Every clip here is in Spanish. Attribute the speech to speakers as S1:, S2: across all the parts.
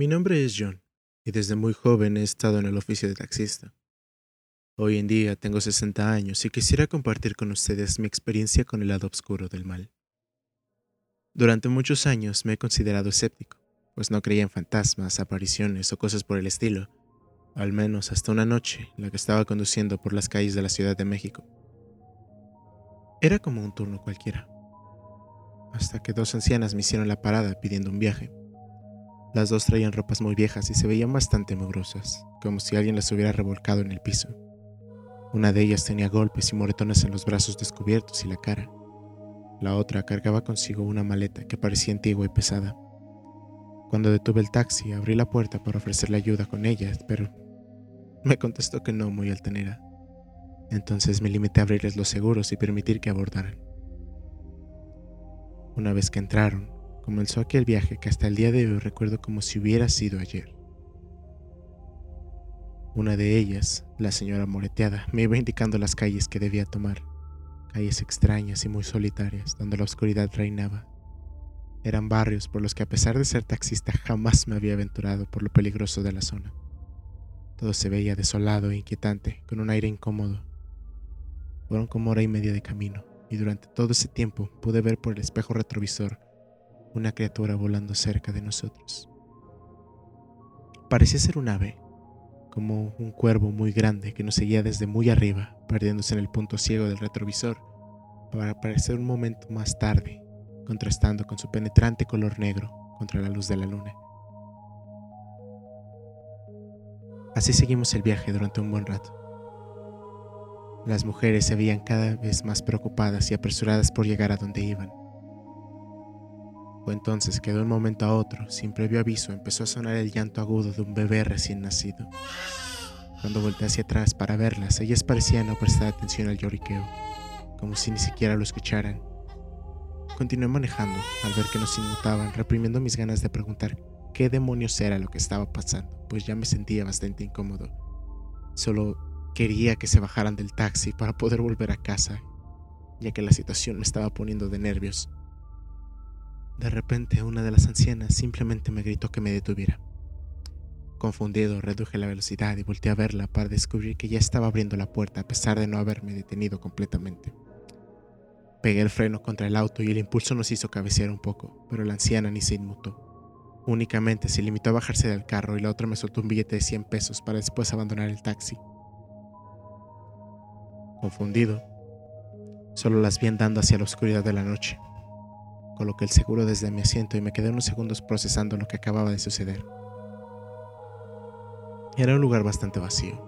S1: Mi nombre es John y desde muy joven he estado en el oficio de taxista. Hoy en día tengo 60 años y quisiera compartir con ustedes mi experiencia con el lado oscuro del mal. Durante muchos años me he considerado escéptico, pues no creía en fantasmas, apariciones o cosas por el estilo, al menos hasta una noche la que estaba conduciendo por las calles de la Ciudad de México. Era como un turno cualquiera, hasta que dos ancianas me hicieron la parada pidiendo un viaje. Las dos traían ropas muy viejas y se veían bastante mugrosas, como si alguien las hubiera revolcado en el piso. Una de ellas tenía golpes y moretones en los brazos descubiertos y la cara. La otra cargaba consigo una maleta que parecía antigua y pesada. Cuando detuve el taxi, abrí la puerta para ofrecerle ayuda con ella, pero me contestó que no muy altanera. Entonces me limité a abrirles los seguros y permitir que abordaran. Una vez que entraron, comenzó aquel viaje que hasta el día de hoy recuerdo como si hubiera sido ayer. Una de ellas, la señora moreteada, me iba indicando las calles que debía tomar, calles extrañas y muy solitarias, donde la oscuridad reinaba. Eran barrios por los que a pesar de ser taxista jamás me había aventurado por lo peligroso de la zona. Todo se veía desolado e inquietante, con un aire incómodo. Fueron como hora y media de camino, y durante todo ese tiempo pude ver por el espejo retrovisor una criatura volando cerca de nosotros. Parecía ser un ave, como un cuervo muy grande que nos seguía desde muy arriba, perdiéndose en el punto ciego del retrovisor, para aparecer un momento más tarde, contrastando con su penetrante color negro contra la luz de la luna. Así seguimos el viaje durante un buen rato. Las mujeres se veían cada vez más preocupadas y apresuradas por llegar a donde iban. Fue entonces que de un momento a otro, sin previo aviso, empezó a sonar el llanto agudo de un bebé recién nacido. Cuando volteé hacia atrás para verlas, ellas parecían no prestar atención al lloriqueo, como si ni siquiera lo escucharan. Continué manejando al ver que nos inmutaban, reprimiendo mis ganas de preguntar qué demonios era lo que estaba pasando, pues ya me sentía bastante incómodo. Solo quería que se bajaran del taxi para poder volver a casa, ya que la situación me estaba poniendo de nervios. De repente, una de las ancianas simplemente me gritó que me detuviera. Confundido, reduje la velocidad y volteé a verla para descubrir que ya estaba abriendo la puerta a pesar de no haberme detenido completamente. Pegué el freno contra el auto y el impulso nos hizo cabecear un poco, pero la anciana ni se inmutó. Únicamente se limitó a bajarse del carro y la otra me soltó un billete de 100 pesos para después abandonar el taxi. Confundido, solo las vi andando hacia la oscuridad de la noche. Coloqué el seguro desde mi asiento y me quedé unos segundos procesando lo que acababa de suceder. Era un lugar bastante vacío.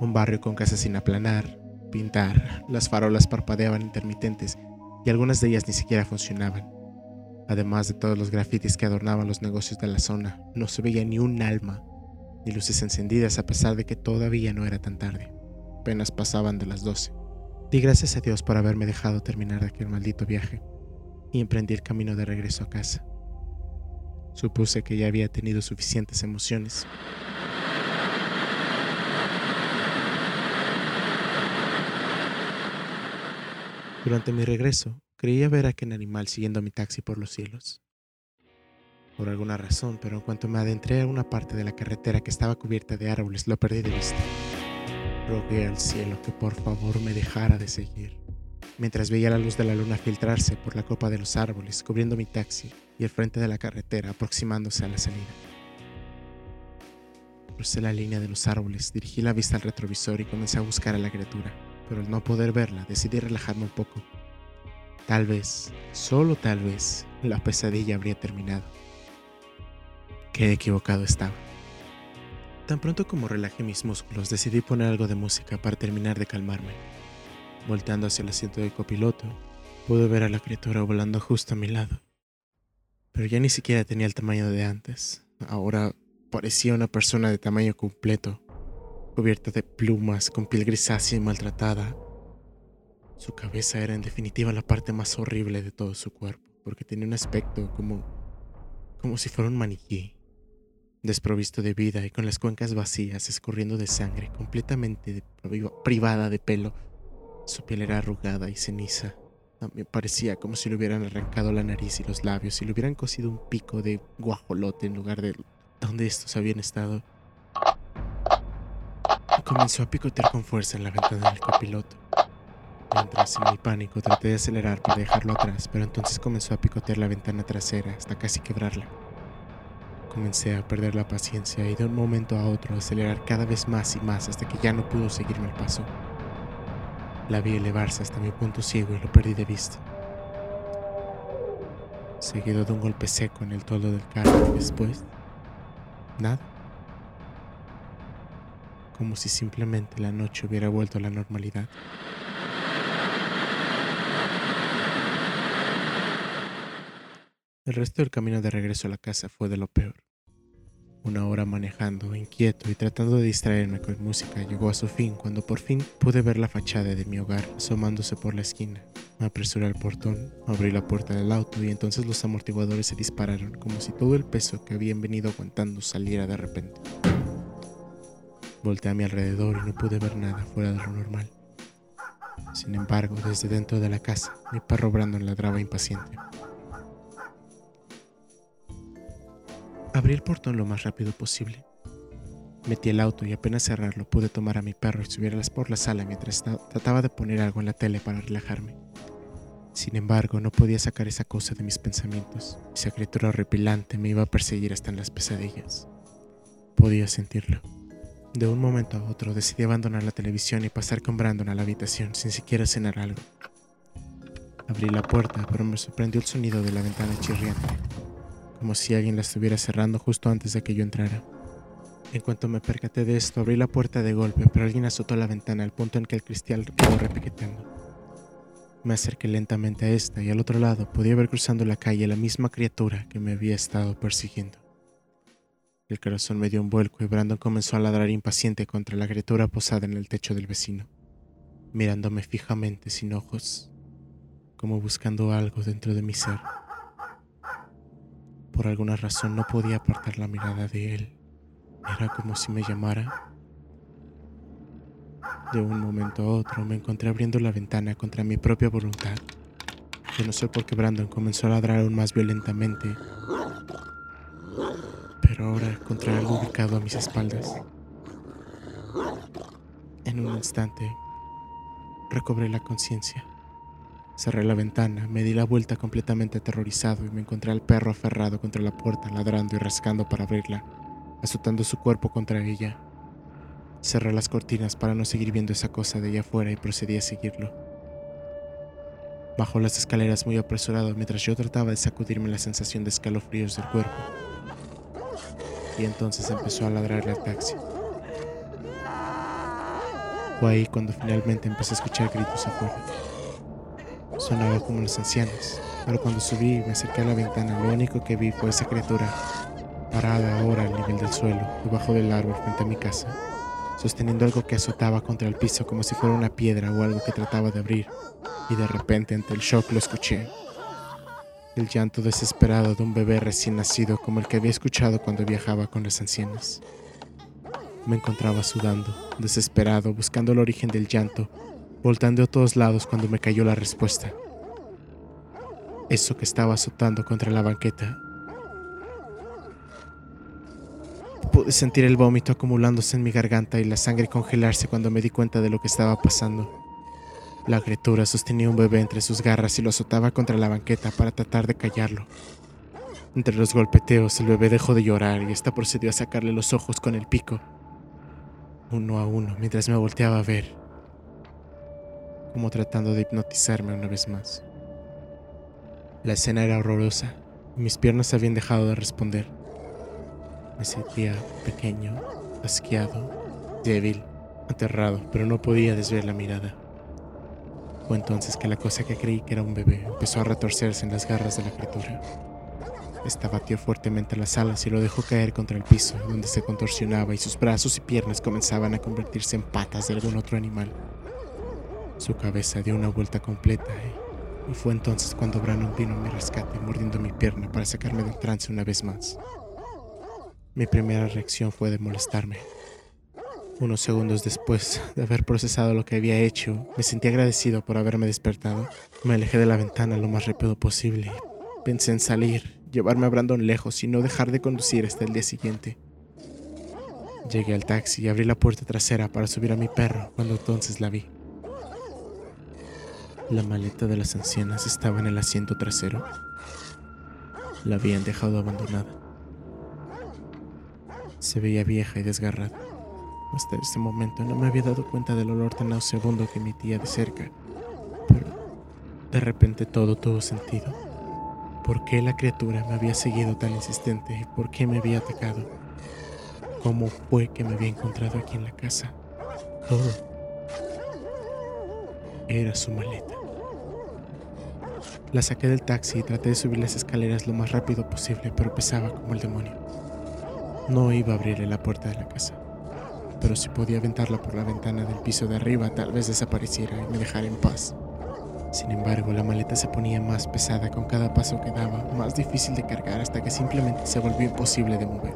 S1: Un barrio con casas sin aplanar, pintar, las farolas parpadeaban intermitentes y algunas de ellas ni siquiera funcionaban. Además de todos los grafitis que adornaban los negocios de la zona, no se veía ni un alma, ni luces encendidas a pesar de que todavía no era tan tarde. Apenas pasaban de las 12. Di gracias a Dios por haberme dejado terminar aquel maldito viaje y emprendí el camino de regreso a casa. Supuse que ya había tenido suficientes emociones. Durante mi regreso, creía ver a aquel animal siguiendo mi taxi por los cielos. Por alguna razón, pero en cuanto me adentré a una parte de la carretera que estaba cubierta de árboles, lo perdí de vista. Rogué al cielo que por favor me dejara de seguir mientras veía la luz de la luna filtrarse por la copa de los árboles, cubriendo mi taxi y el frente de la carretera, aproximándose a la salida. Crucé la línea de los árboles, dirigí la vista al retrovisor y comencé a buscar a la criatura, pero al no poder verla decidí relajarme un poco. Tal vez, solo tal vez, la pesadilla habría terminado. Qué equivocado estaba. Tan pronto como relajé mis músculos, decidí poner algo de música para terminar de calmarme. Volteando hacia el asiento del copiloto, pude ver a la criatura volando justo a mi lado. Pero ya ni siquiera tenía el tamaño de antes. Ahora parecía una persona de tamaño completo, cubierta de plumas, con piel grisácea y maltratada. Su cabeza era en definitiva la parte más horrible de todo su cuerpo, porque tenía un aspecto como como si fuera un maniquí. desprovisto de vida y con las cuencas vacías, escurriendo de sangre, completamente privada de pelo. Su piel era arrugada y ceniza. También parecía como si le hubieran arrancado la nariz y los labios y le hubieran cosido un pico de guajolote en lugar de donde estos habían estado. Comenzó a picotear con fuerza en la ventana del copiloto. Mientras en mi pánico traté de acelerar para dejarlo atrás, pero entonces comenzó a picotear la ventana trasera hasta casi quebrarla. Comencé a perder la paciencia y de un momento a otro acelerar cada vez más y más hasta que ya no pudo seguirme el paso. La vi elevarse hasta mi punto ciego y lo perdí de vista. Seguido de un golpe seco en el toldo del carro y después, nada. Como si simplemente la noche hubiera vuelto a la normalidad. El resto del camino de regreso a la casa fue de lo peor. Una hora manejando, inquieto y tratando de distraerme con música llegó a su fin cuando por fin pude ver la fachada de mi hogar asomándose por la esquina. Me apresuré al portón, abrí la puerta del auto y entonces los amortiguadores se dispararon como si todo el peso que habían venido aguantando saliera de repente. Volteé a mi alrededor y no pude ver nada fuera de lo normal. Sin embargo, desde dentro de la casa, mi perro Brandon ladraba impaciente. Abrí el portón lo más rápido posible. Metí el auto y apenas cerrarlo pude tomar a mi perro y subirlas por la sala mientras ta- trataba de poner algo en la tele para relajarme. Sin embargo, no podía sacar esa cosa de mis pensamientos. Esa criatura horripilante me iba a perseguir hasta en las pesadillas. Podía sentirlo. De un momento a otro decidí abandonar la televisión y pasar con Brandon a la habitación sin siquiera cenar algo. Abrí la puerta, pero me sorprendió el sonido de la ventana chirriante como si alguien la estuviera cerrando justo antes de que yo entrara. En cuanto me percaté de esto, abrí la puerta de golpe, pero alguien azotó la ventana al punto en que el cristal quedó repiqueteando. Me acerqué lentamente a esta y al otro lado podía ver cruzando la calle la misma criatura que me había estado persiguiendo. El corazón me dio un vuelco y Brandon comenzó a ladrar impaciente contra la criatura posada en el techo del vecino, mirándome fijamente sin ojos, como buscando algo dentro de mi ser. Por alguna razón no podía apartar la mirada de él. Era como si me llamara. De un momento a otro me encontré abriendo la ventana contra mi propia voluntad. Yo no sé por qué Brandon comenzó a ladrar aún más violentamente. Ahora encontré algo ubicado a mis espaldas. En un instante, recobré la conciencia. Cerré la ventana, me di la vuelta completamente aterrorizado y me encontré al perro aferrado contra la puerta, ladrando y rascando para abrirla, azotando su cuerpo contra ella. Cerré las cortinas para no seguir viendo esa cosa de allá afuera y procedí a seguirlo. Bajó las escaleras muy apresurado mientras yo trataba de sacudirme la sensación de escalofríos del cuerpo. Y entonces empezó a ladrarle al taxi. Fue ahí cuando finalmente empecé a escuchar gritos afuera. Sonaba como los ancianos, pero cuando subí y me acerqué a la ventana, lo único que vi fue esa criatura, parada ahora al nivel del suelo, debajo del árbol frente a mi casa, sosteniendo algo que azotaba contra el piso como si fuera una piedra o algo que trataba de abrir, y de repente ante el shock lo escuché. El llanto desesperado de un bebé recién nacido como el que había escuchado cuando viajaba con las ancianas. Me encontraba sudando, desesperado, buscando el origen del llanto, voltando a todos lados cuando me cayó la respuesta. Eso que estaba azotando contra la banqueta. Pude sentir el vómito acumulándose en mi garganta y la sangre congelarse cuando me di cuenta de lo que estaba pasando. La criatura sostenía un bebé entre sus garras y lo azotaba contra la banqueta para tratar de callarlo. Entre los golpeteos, el bebé dejó de llorar y esta procedió a sacarle los ojos con el pico, uno a uno, mientras me volteaba a ver como tratando de hipnotizarme una vez más. La escena era horrorosa y mis piernas habían dejado de responder. Me sentía pequeño, asqueado, débil, aterrado, pero no podía desviar la mirada. Fue entonces que la cosa que creí que era un bebé empezó a retorcerse en las garras de la criatura. Esta batió fuertemente las alas y lo dejó caer contra el piso, donde se contorsionaba y sus brazos y piernas comenzaban a convertirse en patas de algún otro animal. Su cabeza dio una vuelta completa y, y fue entonces cuando Brandon vino a mi rescate mordiendo mi pierna para sacarme del trance una vez más. Mi primera reacción fue de molestarme. Unos segundos después de haber procesado lo que había hecho, me sentí agradecido por haberme despertado. Me alejé de la ventana lo más rápido posible. Pensé en salir, llevarme a Brandon lejos y no dejar de conducir hasta el día siguiente. Llegué al taxi y abrí la puerta trasera para subir a mi perro cuando entonces la vi. La maleta de las ancianas estaba en el asiento trasero. La habían dejado abandonada. Se veía vieja y desgarrada. Hasta ese momento no me había dado cuenta del olor tan nauseabundo que emitía de cerca. Pero de repente todo tuvo sentido. ¿Por qué la criatura me había seguido tan insistente y por qué me había atacado? ¿Cómo fue que me había encontrado aquí en la casa? Todo era su maleta. La saqué del taxi y traté de subir las escaleras lo más rápido posible, pero pesaba como el demonio. No iba a abrirle la puerta de la casa, pero si podía aventarla por la ventana del piso de arriba, tal vez desapareciera y me dejara en paz. Sin embargo, la maleta se ponía más pesada con cada paso que daba, más difícil de cargar hasta que simplemente se volvió imposible de mover.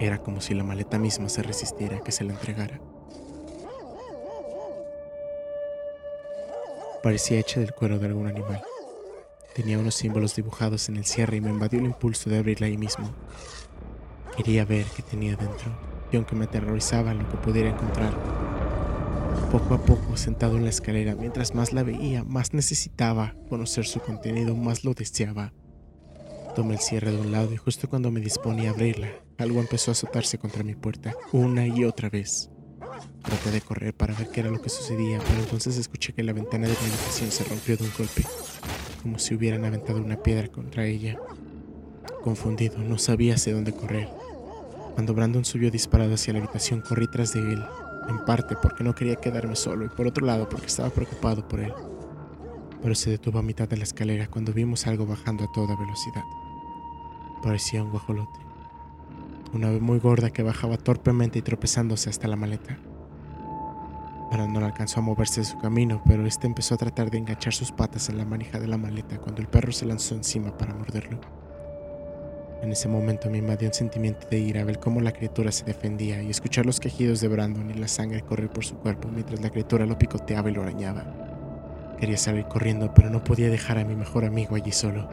S1: Era como si la maleta misma se resistiera a que se la entregara. Parecía hecha del cuero de algún animal. Tenía unos símbolos dibujados en el cierre y me invadió el impulso de abrirla ahí mismo. Quería ver qué tenía dentro, y aunque me aterrorizaba lo que pudiera encontrar, poco a poco, sentado en la escalera, mientras más la veía, más necesitaba conocer su contenido, más lo deseaba. Tomé el cierre de un lado y justo cuando me disponía a abrirla, algo empezó a azotarse contra mi puerta, una y otra vez. Traté de correr para ver qué era lo que sucedía, pero entonces escuché que la ventana de mi habitación se rompió de un golpe, como si hubieran aventado una piedra contra ella. Confundido, no sabía hacia dónde correr. Cuando Brandon subió disparado hacia la habitación, corrí tras de él, en parte porque no quería quedarme solo y por otro lado porque estaba preocupado por él. Pero se detuvo a mitad de la escalera cuando vimos algo bajando a toda velocidad. Parecía un guajolote. Una ave muy gorda que bajaba torpemente y tropezándose hasta la maleta. Brandon alcanzó a moverse de su camino, pero este empezó a tratar de enganchar sus patas en la manija de la maleta cuando el perro se lanzó encima para morderlo. En ese momento me invadió un sentimiento de ira ver cómo la criatura se defendía y escuchar los quejidos de Brandon y la sangre correr por su cuerpo mientras la criatura lo picoteaba y lo arañaba. Quería salir corriendo, pero no podía dejar a mi mejor amigo allí solo,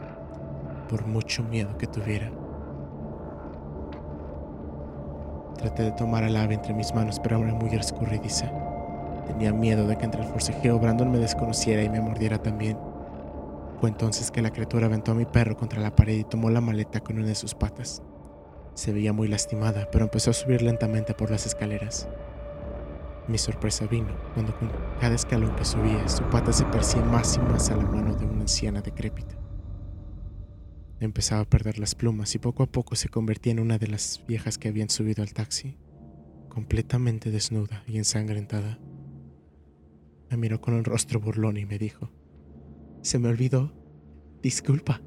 S1: por mucho miedo que tuviera. Traté de tomar al ave entre mis manos, pero era muy escurridiza. Tenía miedo de que entre el forcejeo Brandon me desconociera y me mordiera también. Entonces que la criatura aventó a mi perro contra la pared y tomó la maleta con una de sus patas. Se veía muy lastimada, pero empezó a subir lentamente por las escaleras. Mi sorpresa vino cuando con cada escalón que subía, su pata se parecía más y más a la mano de una anciana decrépita. Empezaba a perder las plumas y poco a poco se convertía en una de las viejas que habían subido al taxi, completamente desnuda y ensangrentada. Me miró con el rostro burlón y me dijo, Se me olvidó. Disculpa.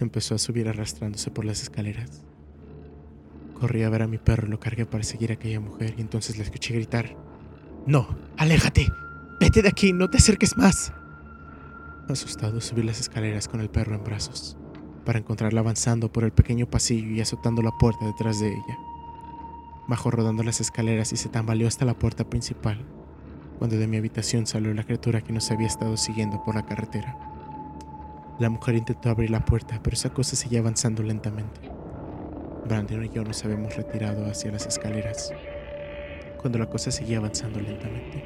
S1: Empezó a subir arrastrándose por las escaleras. Corrí a ver a mi perro y lo cargué para seguir a aquella mujer y entonces la escuché gritar, No, aléjate. Vete de aquí, no te acerques más. Asustado subí las escaleras con el perro en brazos, para encontrarla avanzando por el pequeño pasillo y azotando la puerta detrás de ella. Bajó rodando las escaleras y se tambaleó hasta la puerta principal, cuando de mi habitación salió la criatura que nos había estado siguiendo por la carretera. La mujer intentó abrir la puerta, pero esa cosa seguía avanzando lentamente. Brandon y yo nos habíamos retirado hacia las escaleras, cuando la cosa seguía avanzando lentamente.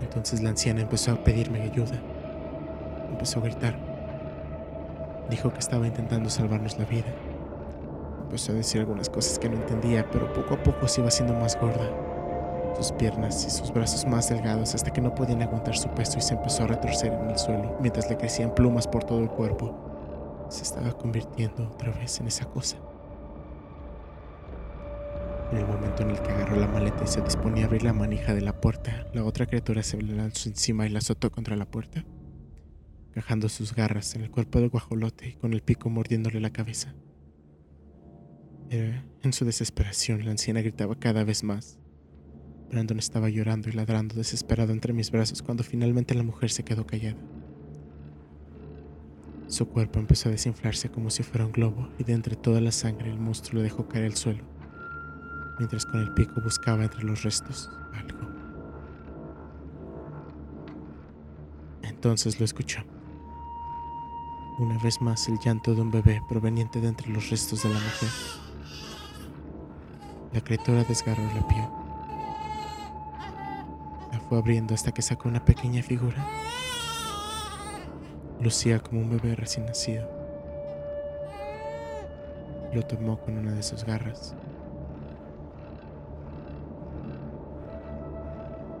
S1: Entonces la anciana empezó a pedirme ayuda. Empezó a gritar. Dijo que estaba intentando salvarnos la vida. Empezó a decir algunas cosas que no entendía, pero poco a poco se iba haciendo más gorda. Sus piernas y sus brazos más delgados hasta que no podían aguantar su peso y se empezó a retorcer en el suelo mientras le crecían plumas por todo el cuerpo. Se estaba convirtiendo otra vez en esa cosa. En el momento en el que agarró la maleta y se disponía a abrir la manija de la puerta, la otra criatura se lanzó encima y la azotó contra la puerta, cajando sus garras en el cuerpo del guajolote y con el pico mordiéndole la cabeza. En su desesperación, la anciana gritaba cada vez más. Brandon estaba llorando y ladrando desesperado entre mis brazos cuando finalmente la mujer se quedó callada. Su cuerpo empezó a desinflarse como si fuera un globo y de entre toda la sangre el monstruo le dejó caer al suelo, mientras con el pico buscaba entre los restos algo. Entonces lo escuchó. Una vez más el llanto de un bebé proveniente de entre los restos de la mujer. La criatura desgarró la piel. La fue abriendo hasta que sacó una pequeña figura. Lucía como un bebé recién nacido. Lo tomó con una de sus garras.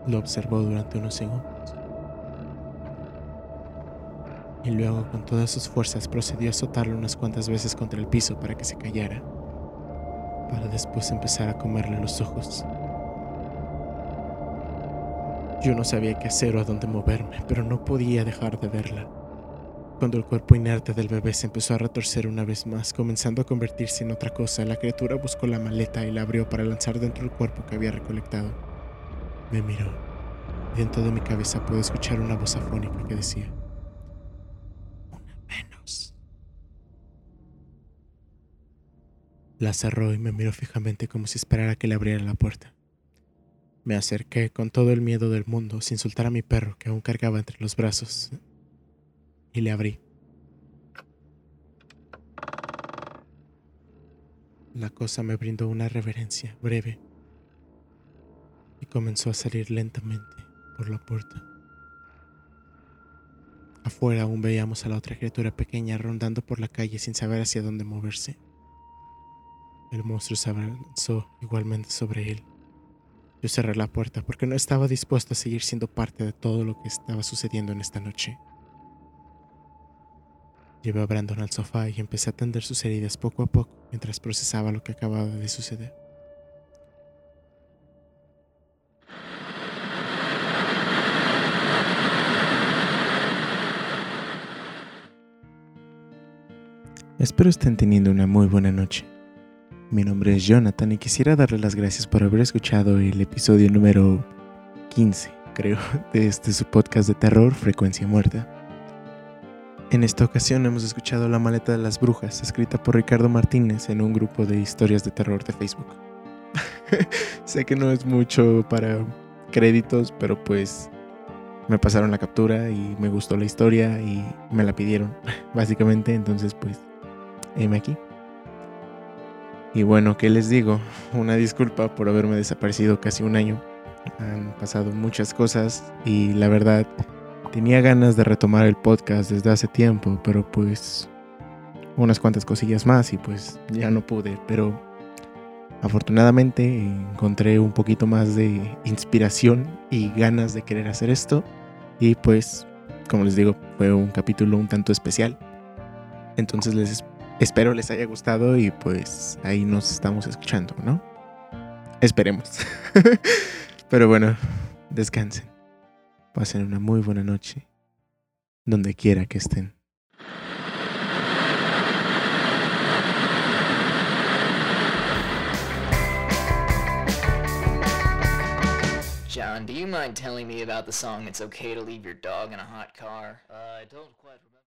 S1: Lo observó durante unos segundos. Y luego con todas sus fuerzas procedió a azotarlo unas cuantas veces contra el piso para que se callara, para después empezar a comerle los ojos. Yo no sabía qué hacer o a dónde moverme, pero no podía dejar de verla. Cuando el cuerpo inerte del bebé se empezó a retorcer una vez más, comenzando a convertirse en otra cosa, la criatura buscó la maleta y la abrió para lanzar dentro del cuerpo que había recolectado. Me miró. Dentro de mi cabeza pude escuchar una voz afónica que decía, una menos. La cerró y me miró fijamente como si esperara que le abriera la puerta. Me acerqué con todo el miedo del mundo, sin soltar a mi perro que aún cargaba entre los brazos, y le abrí. La cosa me brindó una reverencia breve y comenzó a salir lentamente por la puerta. Afuera aún veíamos a la otra criatura pequeña rondando por la calle sin saber hacia dónde moverse. El monstruo se abalanzó igualmente sobre él. Yo cerré la puerta porque no estaba dispuesto a seguir siendo parte de todo lo que estaba sucediendo en esta noche. Llevé a Brandon al sofá y empecé a atender sus heridas poco a poco mientras procesaba lo que acababa de suceder. Espero estén teniendo una muy buena noche. Mi nombre es Jonathan y quisiera darle las gracias por haber escuchado el episodio número 15, creo, de este su podcast de terror, Frecuencia Muerta. En esta ocasión hemos escuchado La maleta de las brujas, escrita por Ricardo Martínez en un grupo de historias de terror de Facebook. sé que no es mucho para créditos, pero pues me pasaron la captura y me gustó la historia y me la pidieron, básicamente, entonces pues, heme aquí. Y bueno, ¿qué les digo? Una disculpa por haberme desaparecido casi un año. Han pasado muchas cosas y la verdad tenía ganas de retomar el podcast desde hace tiempo, pero pues unas cuantas cosillas más y pues ya no pude, pero afortunadamente encontré un poquito más de inspiración y ganas de querer hacer esto y pues como les digo fue un capítulo un tanto especial entonces les espero les haya gustado y pues ahí nos estamos escuchando no esperemos pero bueno descansen pasen una muy buena noche donde quiera que estén
S2: Uh, John, do you mind telling me about the song It's Okay to Leave Your Dog in a Hot Car?
S3: I don't quite remember.